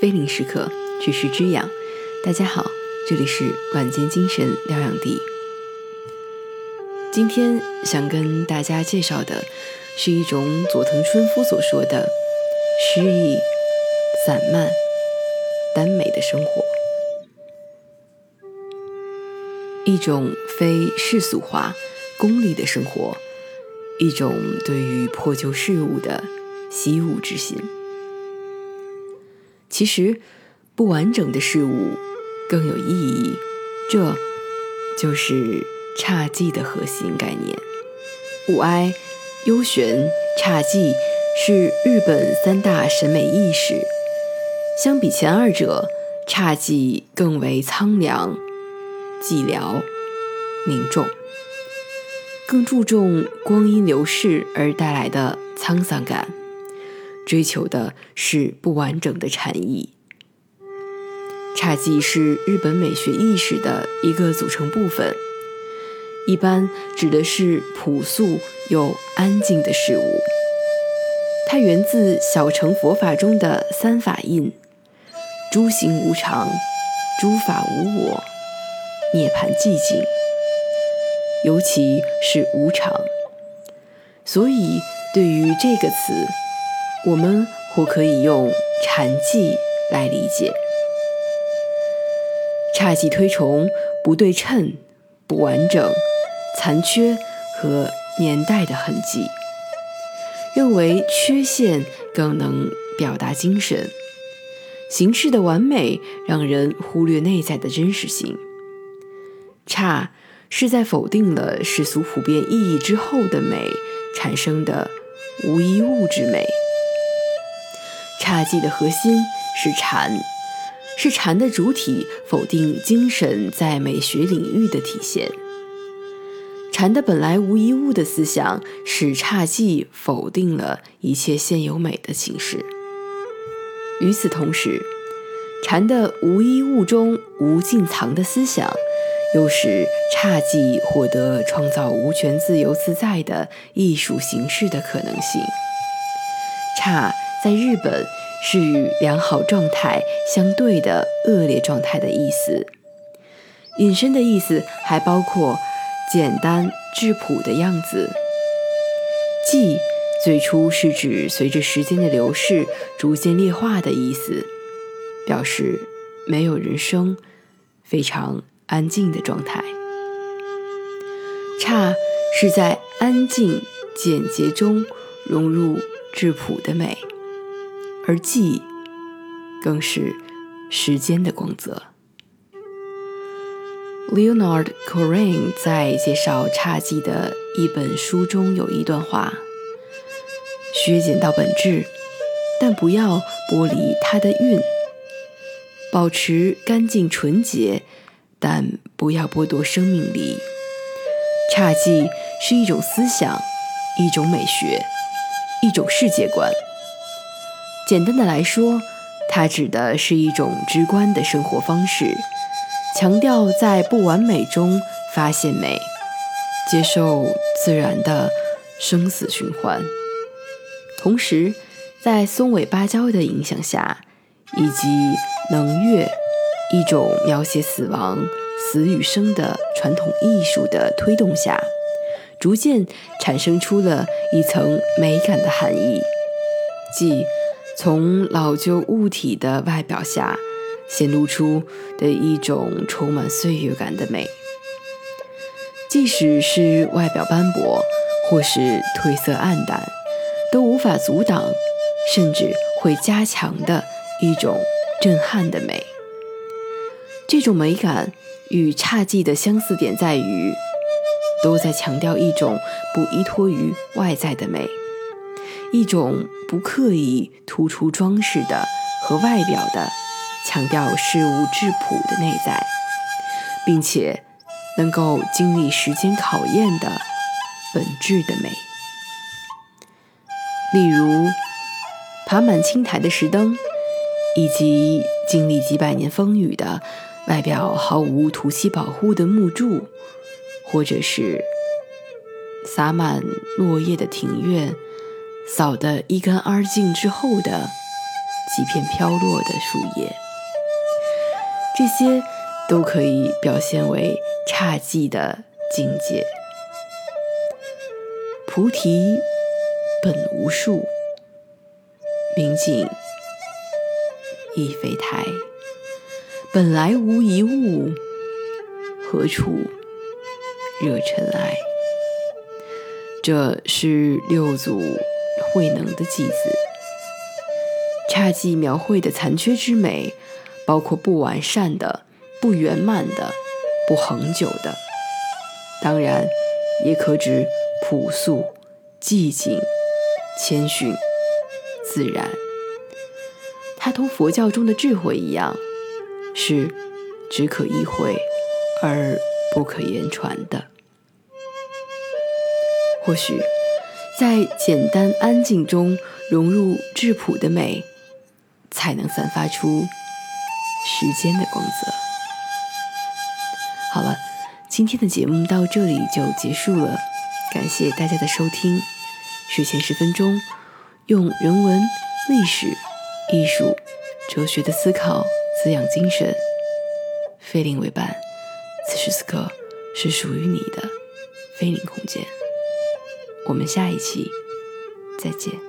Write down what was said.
非零时刻，只是滋养。大家好，这里是晚间精神疗养地。今天想跟大家介绍的是一种佐藤春夫所说的诗意、散漫、耽美的生活，一种非世俗化、功利的生活，一种对于破旧事物的惜物之心。其实，不完整的事物更有意义，这就是侘寂的核心概念。物哀、幽玄、侘寂是日本三大审美意识。相比前二者，侘寂更为苍凉、寂寥、凝重，更注重光阴流逝而带来的沧桑感。追求的是不完整的禅意。侘寂是日本美学意识的一个组成部分，一般指的是朴素又安静的事物。它源自小乘佛法中的三法印：诸行无常，诸法无我，涅槃寂静。尤其是无常，所以对于这个词。我们或可以用禅寂来理解，侘寂推崇不对称、不完整、残缺和年代的痕迹，认为缺陷更能表达精神，形式的完美让人忽略内在的真实性。侘是在否定了世俗普遍意义之后的美产生的无一物之美。侘寂的核心是禅，是禅的主体否定精神在美学领域的体现。禅的本来无一物的思想，使侘寂否定了一切现有美的形式。与此同时，禅的无一物中无尽藏的思想，又使侘寂获得创造无权自由自在的艺术形式的可能性。侘在日本。是与良好状态相对的恶劣状态的意思。引申的意思还包括简单质朴的样子。寂最初是指随着时间的流逝逐渐劣化的意思，表示没有人生，非常安静的状态。差是在安静简洁中融入质朴的美。而寂，更是时间的光泽。Leonard Cohen 在介绍侘寂的一本书中有一段话：削减到本质，但不要剥离它的韵；保持干净纯洁，但不要剥夺生命力。侘寂是一种思想，一种美学，一种世界观。简单的来说，它指的是一种直观的生活方式，强调在不完美中发现美，接受自然的生死循环。同时，在松尾芭蕉的影响下，以及能乐一种描写死亡、死与生的传统艺术的推动下，逐渐产生出了一层美感的含义，即。从老旧物体的外表下显露出的一种充满岁月感的美，即使是外表斑驳或是褪色暗淡，都无法阻挡，甚至会加强的一种震撼的美。这种美感与侘寂的相似点在于，都在强调一种不依托于外在的美。一种不刻意突出装饰的和外表的，强调事物质朴的内在，并且能够经历时间考验的本质的美。例如，爬满青苔的石灯，以及经历几百年风雨的外表毫无涂漆保护的木柱，或者是洒满落叶的庭院。扫得一干二净之后的几片飘落的树叶，这些都可以表现为侘寂的境界。菩提本无树，明镜亦非台，本来无一物，何处惹尘埃？这是六祖慧能的偈子。侘寂描绘的残缺之美，包括不完善的、不圆满的、不恒久的，当然也可指朴素、寂静、谦逊、自然。它同佛教中的智慧一样，是只可意会而不可言传的。或许，在简单安静中融入质朴的美，才能散发出时间的光泽。好了，今天的节目到这里就结束了，感谢大家的收听。睡前十分钟，用人文、历史、艺术、哲学的思考滋养精神。菲林为伴，此时此刻是属于你的菲林空间。我们下一期再见。